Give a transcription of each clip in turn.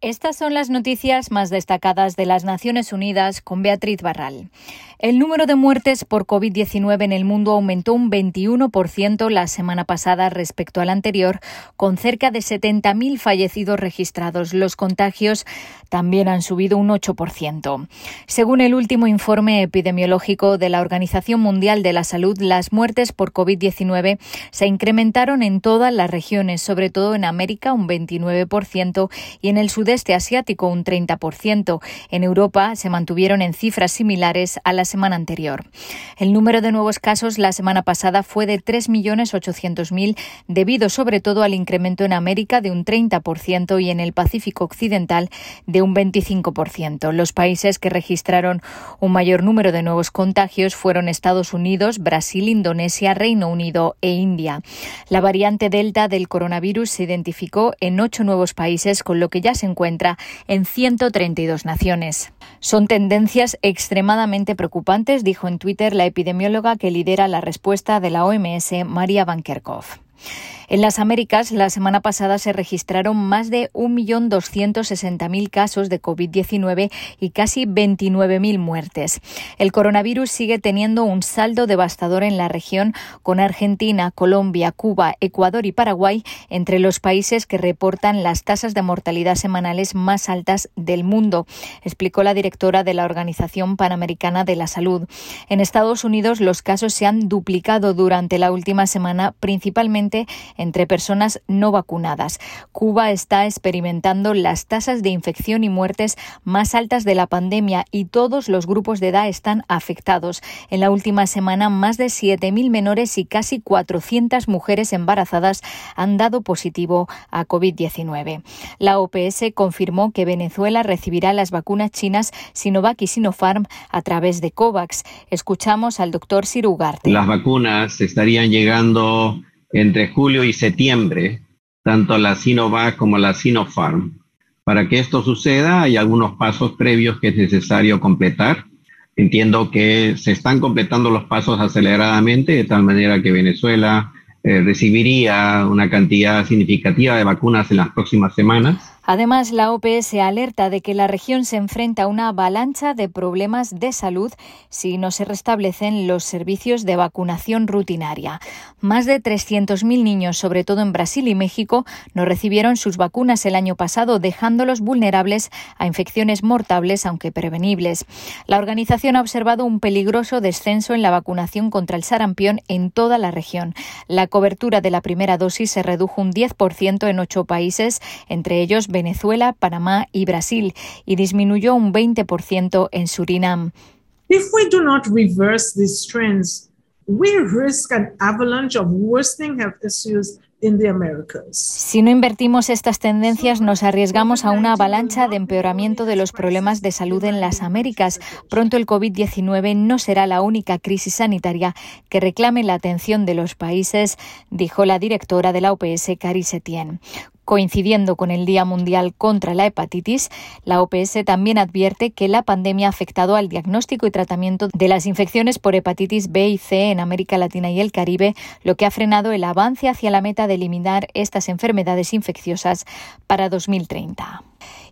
Estas son las noticias más destacadas de las Naciones Unidas con Beatriz Barral. El número de muertes por COVID-19 en el mundo aumentó un 21% la semana pasada respecto al anterior, con cerca de 70.000 fallecidos registrados. Los contagios también han subido un 8%. Según el último informe epidemiológico de la Organización Mundial de la Salud, las muertes por COVID-19 se incrementaron en todas las regiones, sobre todo en América un 29% y en el sudeste asiático un 30%. En Europa se mantuvieron en cifras similares a las semana anterior. El número de nuevos casos la semana pasada fue de 3.800.000, debido sobre todo al incremento en América de un 30% y en el Pacífico Occidental de un 25%. Los países que registraron un mayor número de nuevos contagios fueron Estados Unidos, Brasil, Indonesia, Reino Unido e India. La variante Delta del coronavirus se identificó en ocho nuevos países, con lo que ya se encuentra en 132 naciones. Son tendencias extremadamente preocupantes dijo en Twitter la epidemióloga que lidera la respuesta de la OMS, María Van Kerkhove. En las Américas, la semana pasada se registraron más de 1.260.000 casos de COVID-19 y casi 29.000 muertes. El coronavirus sigue teniendo un saldo devastador en la región, con Argentina, Colombia, Cuba, Ecuador y Paraguay entre los países que reportan las tasas de mortalidad semanales más altas del mundo, explicó la directora de la Organización Panamericana de la Salud. En Estados Unidos, los casos se han duplicado durante la última semana, principalmente entre personas no vacunadas. Cuba está experimentando las tasas de infección y muertes más altas de la pandemia y todos los grupos de edad están afectados. En la última semana, más de 7.000 menores y casi 400 mujeres embarazadas han dado positivo a COVID-19. La OPS confirmó que Venezuela recibirá las vacunas chinas Sinovac y Sinopharm a través de COVAX. Escuchamos al doctor Sirugarte. Las vacunas estarían llegando entre julio y septiembre, tanto la Sinovac como la Sinopharm. Para que esto suceda, hay algunos pasos previos que es necesario completar. Entiendo que se están completando los pasos aceleradamente, de tal manera que Venezuela eh, recibiría una cantidad significativa de vacunas en las próximas semanas. Además, la OPS alerta de que la región se enfrenta a una avalancha de problemas de salud si no se restablecen los servicios de vacunación rutinaria. Más de 300.000 niños, sobre todo en Brasil y México, no recibieron sus vacunas el año pasado, dejándolos vulnerables a infecciones mortales, aunque prevenibles. La organización ha observado un peligroso descenso en la vacunación contra el sarampión en toda la región. La cobertura de la primera dosis se redujo un 10% en ocho países, entre ellos Venezuela, Panamá y Brasil, y disminuyó un 20% en Surinam. If we do not reverse these trends, we risk an avalanche of worsening health issues si no invertimos estas tendencias, nos arriesgamos a una avalancha de empeoramiento de los problemas de salud en las Américas. Pronto el COVID-19 no será la única crisis sanitaria que reclame la atención de los países, dijo la directora de la OPS, Cari Setien. Coincidiendo con el Día Mundial contra la Hepatitis, la OPS también advierte que la pandemia ha afectado al diagnóstico y tratamiento de las infecciones por hepatitis B y C en América Latina y el Caribe, lo que ha frenado el avance hacia la meta de eliminar estas enfermedades infecciosas para 2030.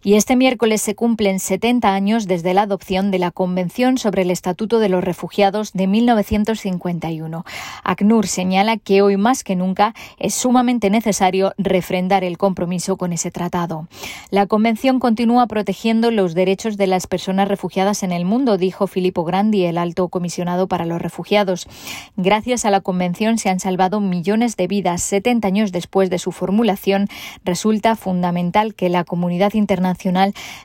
Y este miércoles se cumplen 70 años desde la adopción de la Convención sobre el Estatuto de los Refugiados de 1951. ACNUR señala que hoy más que nunca es sumamente necesario refrendar el compromiso con ese tratado. La Convención continúa protegiendo los derechos de las personas refugiadas en el mundo, dijo Filippo Grandi, el alto comisionado para los refugiados. Gracias a la Convención se han salvado millones de vidas. 70 años después de su formulación, resulta fundamental que la comunidad internacional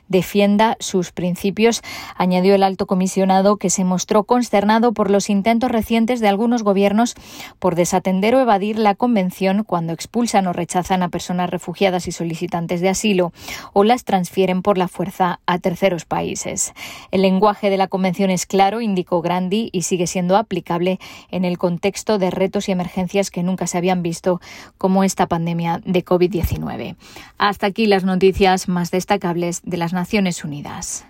defienda sus principios, añadió el alto comisionado que se mostró consternado por los intentos recientes de algunos gobiernos por desatender o evadir la convención cuando expulsan o rechazan a personas refugiadas y solicitantes de asilo o las transfieren por la fuerza a terceros países. El lenguaje de la convención es claro, indicó Grandi, y sigue siendo aplicable en el contexto de retos y emergencias que nunca se habían visto como esta pandemia de COVID-19. Hasta aquí las noticias más de las Naciones Unidas.